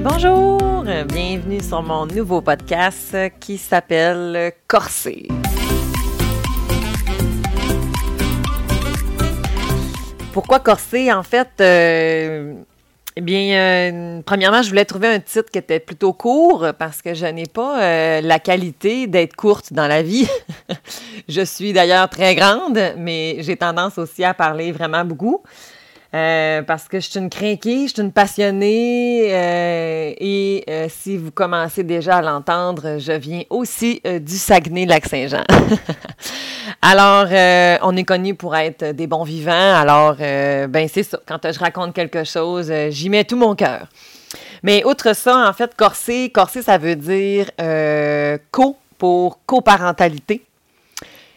bonjour, bienvenue sur mon nouveau podcast qui s'appelle Corsé. Pourquoi Corsé? En fait, euh, eh bien, euh, premièrement, je voulais trouver un titre qui était plutôt court parce que je n'ai pas euh, la qualité d'être courte dans la vie. je suis d'ailleurs très grande, mais j'ai tendance aussi à parler vraiment beaucoup. Euh, parce que je suis une crinquée, je suis une passionnée euh, et euh, si vous commencez déjà à l'entendre, je viens aussi du Saguenay-Lac-Saint-Jean. alors, on est connu pour être des bons vivants. Alors, ben c'est ça. Quand je raconte quelque chose, j'y mets tout mon cœur. Mais outre ça, en fait, corsé, corsé, ça veut dire co pour coparentalité.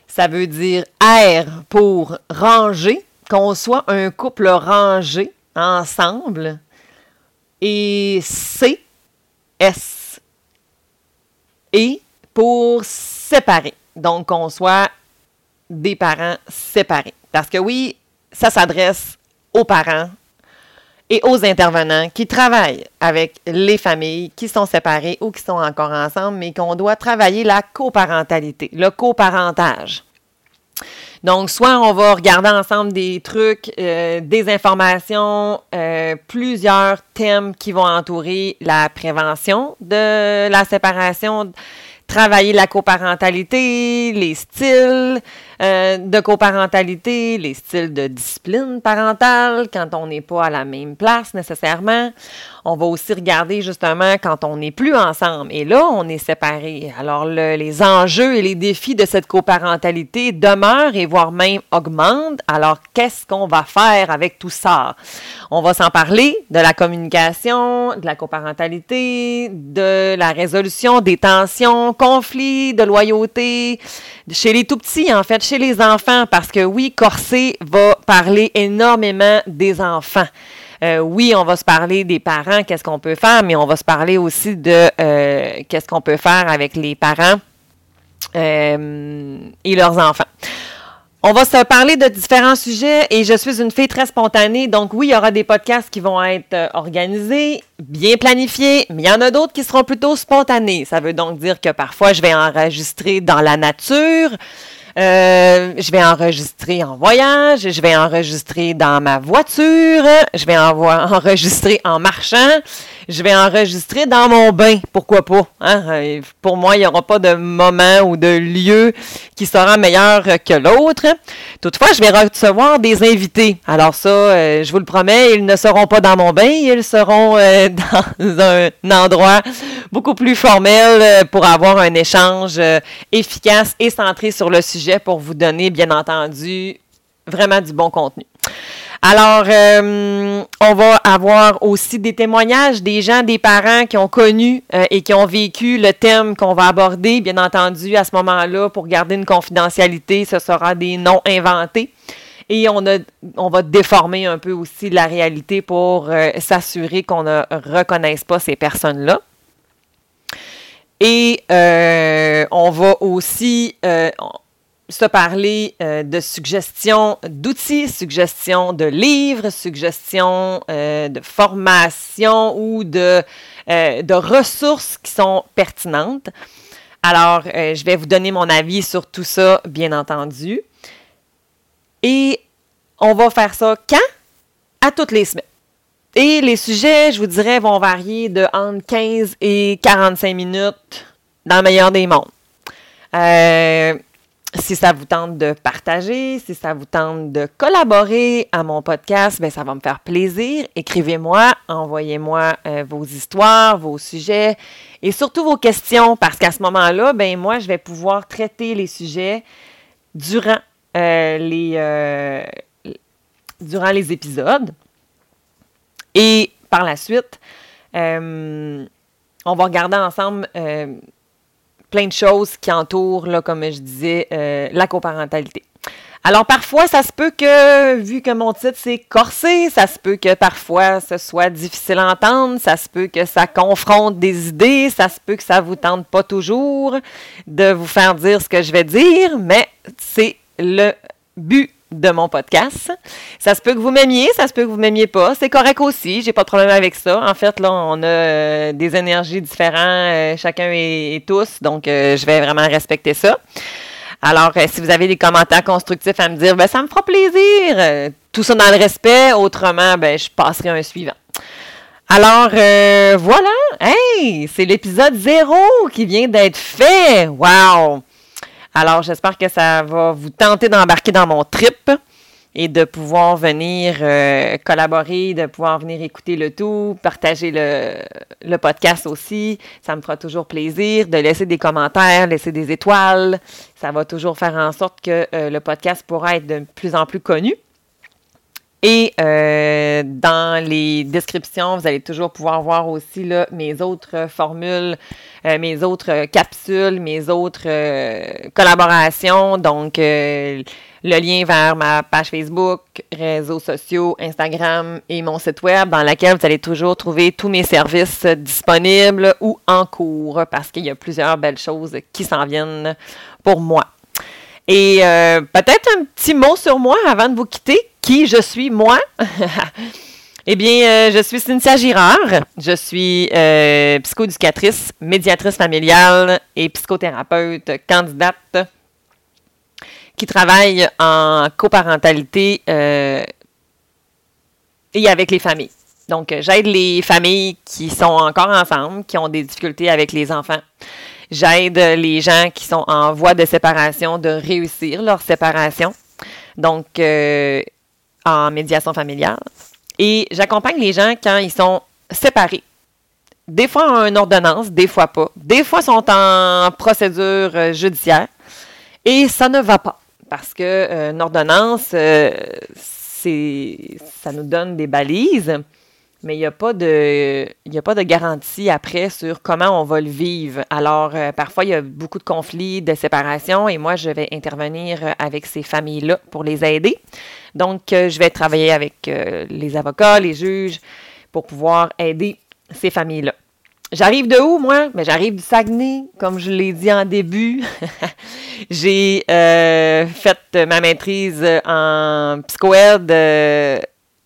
Ça veut dire R pour ranger qu'on soit un couple rangé ensemble et C, S, et pour séparer. Donc, qu'on soit des parents séparés. Parce que oui, ça s'adresse aux parents et aux intervenants qui travaillent avec les familles qui sont séparées ou qui sont encore ensemble, mais qu'on doit travailler la coparentalité, le coparentage. Donc, soit on va regarder ensemble des trucs, euh, des informations, euh, plusieurs thèmes qui vont entourer la prévention de la séparation, travailler la coparentalité, les styles euh, de coparentalité, les styles de discipline parentale quand on n'est pas à la même place nécessairement. On va aussi regarder justement quand on n'est plus ensemble et là, on est séparés. Alors, les enjeux et les défis de cette coparentalité demeurent et voire même augmentent. Alors, qu'est-ce qu'on va faire avec tout ça? On va s'en parler de la communication, de la coparentalité, de la résolution des tensions, conflits, de loyauté, chez les tout petits, en fait, chez les enfants, parce que oui, Corsé va parler énormément des enfants. Euh, oui, on va se parler des parents, qu'est-ce qu'on peut faire, mais on va se parler aussi de euh, qu'est-ce qu'on peut faire avec les parents euh, et leurs enfants. On va se parler de différents sujets et je suis une fille très spontanée. Donc oui, il y aura des podcasts qui vont être organisés, bien planifiés, mais il y en a d'autres qui seront plutôt spontanés. Ça veut donc dire que parfois je vais enregistrer dans la nature. Euh, je vais enregistrer en voyage, je vais enregistrer dans ma voiture, je vais enregistrer en marchant, je vais enregistrer dans mon bain, pourquoi pas. Hein? Euh, pour moi, il n'y aura pas de moment ou de lieu qui sera meilleur que l'autre. Toutefois, je vais recevoir des invités. Alors ça, euh, je vous le promets, ils ne seront pas dans mon bain, ils seront dans un endroit beaucoup plus formel pour avoir un échange efficace et centré sur le sujet pour vous donner, bien entendu, vraiment du bon contenu. Alors, euh, on va avoir aussi des témoignages des gens, des parents qui ont connu euh, et qui ont vécu le thème qu'on va aborder. Bien entendu, à ce moment-là, pour garder une confidentialité, ce sera des noms inventés. Et on, a, on va déformer un peu aussi la réalité pour euh, s'assurer qu'on ne reconnaisse pas ces personnes-là. Et on va aussi, se parler euh, de suggestions d'outils, suggestions de livres, suggestions euh, de formations ou de, euh, de ressources qui sont pertinentes. Alors, je vais vous donner mon avis sur tout ça, bien entendu. Et on va faire ça quand? À toutes les semaines. Et les sujets, je vous dirais, vont varier de entre 15 et 45 minutes dans le meilleur des mondes. Si ça vous tente de partager, si ça vous tente de collaborer à mon podcast, bien, ça va me faire plaisir. Écrivez-moi, envoyez-moi euh, vos histoires, vos sujets et surtout vos questions parce qu'à ce moment-là, ben moi, je vais pouvoir traiter les sujets durant, euh, les, euh, durant les épisodes. Et par la suite, on va regarder ensemble plein de choses qui entourent, comme je disais, euh, la coparentalité. Alors parfois, ça se peut que, vu que mon titre c'est corsé, ça se peut que parfois ce soit difficile à entendre, ça se peut que ça confronte des idées, ça se peut que ça vous tente pas toujours de vous faire dire ce que je vais dire, mais c'est le but de mon podcast. Ça se peut que vous m'aimiez, ça se peut que vous m'aimiez pas. C'est correct aussi, j'ai pas de problème avec ça. En fait, là, on a euh, des énergies différentes, euh, chacun et, tous, donc euh, je vais vraiment respecter ça. Alors, si vous avez des commentaires constructifs à me dire, ben, ça me fera plaisir. tout ça dans le respect, autrement, ben, je passerai un suivant. Alors, voilà. Hey, c'est l'épisode zéro qui vient d'être fait. Wow! Alors, j'espère que ça va vous tenter d'embarquer dans mon trip et de pouvoir venir euh, collaborer, de pouvoir venir écouter le tout, partager le, podcast aussi. Ça me fera toujours plaisir de laisser des commentaires, laisser des étoiles. Ça va toujours faire en sorte que euh, le podcast pourra être de plus en plus connu. Et euh, dans les descriptions, vous allez toujours pouvoir voir aussi mes autres formules, euh, mes autres capsules, mes autres euh, collaborations. Donc, le lien vers ma page Facebook, réseaux sociaux, Instagram et mon site web dans lequel vous allez toujours trouver tous mes services disponibles ou en cours parce qu'il y a plusieurs belles choses qui s'en viennent pour moi. Et peut-être un petit mot sur moi avant de vous quitter qui je suis, moi? eh bien, euh, je suis Cynthia Girard. Je suis euh, psychoéducatrice, médiatrice familiale et psychothérapeute candidate qui travaille en coparentalité euh, et avec les familles. Donc, j'aide les familles qui sont encore ensemble, qui ont des difficultés avec les enfants. J'aide les gens qui sont en voie de séparation de réussir leur séparation. Donc, en médiation familiale. Et j'accompagne les gens quand ils sont séparés. Des fois en ordonnance, des fois pas. Des fois sont en procédure euh, judiciaire. Et ça ne va pas. Parce que euh, une ordonnance, euh, ça nous donne des balises, mais il n'y a, pas de, a pas de garantie après sur comment on va le vivre. Alors, parfois, il y a beaucoup de conflits, de séparation, et moi, je vais intervenir avec ces familles-là pour les aider. Donc, euh, je vais travailler avec euh, les avocats, les juges, pour pouvoir aider ces familles-là. J'arrive de où, moi? Mais ben, j'arrive du Saguenay, comme je l'ai dit en début. J'ai euh, fait ma maîtrise en psychoède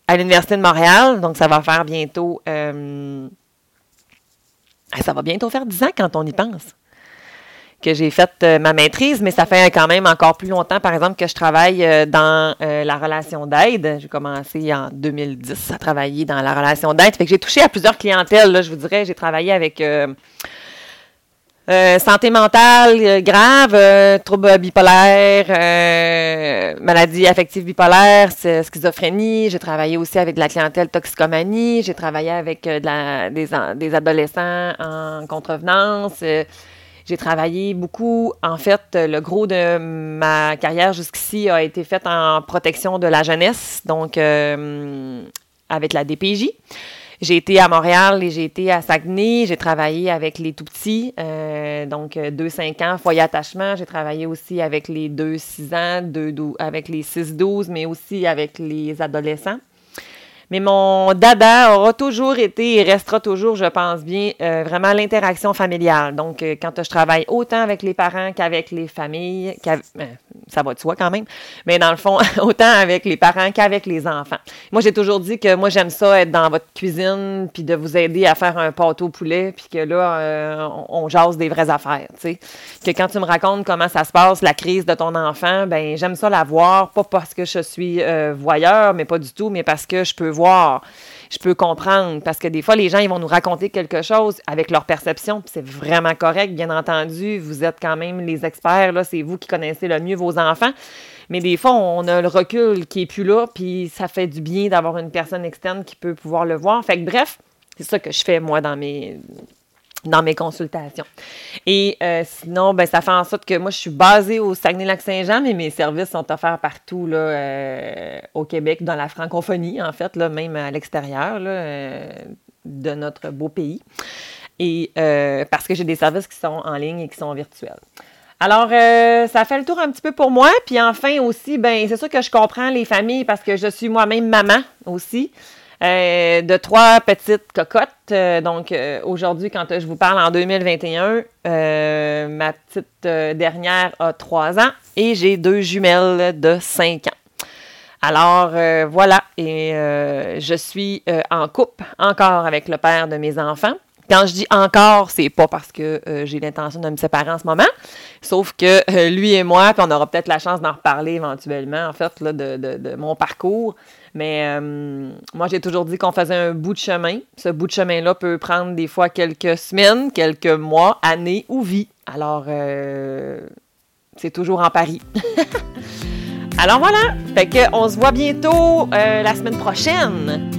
à l'Université de Montréal, donc ça va faire bientôt... ça va bientôt faire 10 ans quand on y pense que j'ai fait euh, ma maîtrise, mais ça fait quand même encore plus longtemps, par exemple, que je travaille euh, dans euh, la relation d'aide. J'ai commencé en 2010 à travailler dans la relation d'aide. Fait que j'ai touché à plusieurs clientèles, là, je vous dirais. J'ai travaillé avec santé mentale grave, troubles bipolaires, maladie affective bipolaire, schizophrénie. J'ai travaillé aussi avec de la clientèle toxicomanie. J'ai travaillé avec des, des, adolescents en contrevenance. J'ai travaillé beaucoup. En fait, le gros de ma carrière jusqu'ici a été fait en protection de la jeunesse, donc euh, avec la DPJ. J'ai été à Montréal et j'ai été à Saguenay. J'ai travaillé avec les tout petits, euh, donc 2-5 ans, foyer attachement. J'ai travaillé aussi avec les 2-6 ans, 2, avec les 6-12, mais aussi avec les adolescents. Mais mon dada aura toujours été et restera toujours, je pense bien, euh, vraiment l'interaction familiale. Donc, euh, quand je travaille autant avec les parents qu'avec les familles, ben, ça va de soi quand même, mais dans le fond, autant avec les parents qu'avec les enfants. Moi, j'ai toujours dit que moi, j'aime ça être dans votre cuisine, puis de vous aider à faire un pâteau au poulet, puis que là, euh, on, jase des vraies affaires, tu sais. Que quand tu me racontes comment ça se passe, la crise de ton enfant, ben j'aime ça la voir, pas parce que je suis voyeur, mais pas du tout, mais parce que je peux voir, je peux comprendre. Parce que des fois, les gens, ils vont nous raconter quelque chose avec leur perception, puis c'est vraiment correct, bien entendu. Vous êtes quand même les experts, là, c'est vous qui connaissez le mieux vos enfants. Mais des fois, on a le recul qui est plus là, puis ça fait du bien d'avoir une personne externe qui peut pouvoir le voir. Fait que bref, c'est ça que je fais, moi, dans mes, dans mes consultations. Et euh, sinon, ben, ça fait en sorte que moi, je suis basée au Saguenay-Lac-Saint-Jean, mais mes services sont offerts partout là, euh, au Québec, dans la francophonie, en fait, là, même à l'extérieur euh, de notre beau pays. Et parce que j'ai des services qui sont en ligne et qui sont virtuels. Alors, ça fait le tour un petit peu pour moi. Puis enfin aussi, ben c'est sûr que je comprends les familles parce que je suis moi-même maman aussi. Euh, de trois petites cocottes. Euh, donc, euh, aujourd'hui, quand je vous parle en 2021, ma petite dernière a trois ans et j'ai deux jumelles de cinq ans. Alors voilà, et je suis en couple encore avec le père de mes enfants. Quand je dis encore, c'est pas parce que euh, j'ai l'intention de me séparer en ce moment, sauf que euh, lui et moi, puis on aura peut-être la chance d'en reparler éventuellement, en fait, là, de, mon parcours. Mais euh, moi, j'ai toujours dit qu'on faisait un bout de chemin. Ce bout de chemin-là peut prendre des fois quelques semaines, quelques mois, années ou vie. Alors, c'est toujours en Paris. Alors voilà, fait on se voit bientôt la semaine prochaine.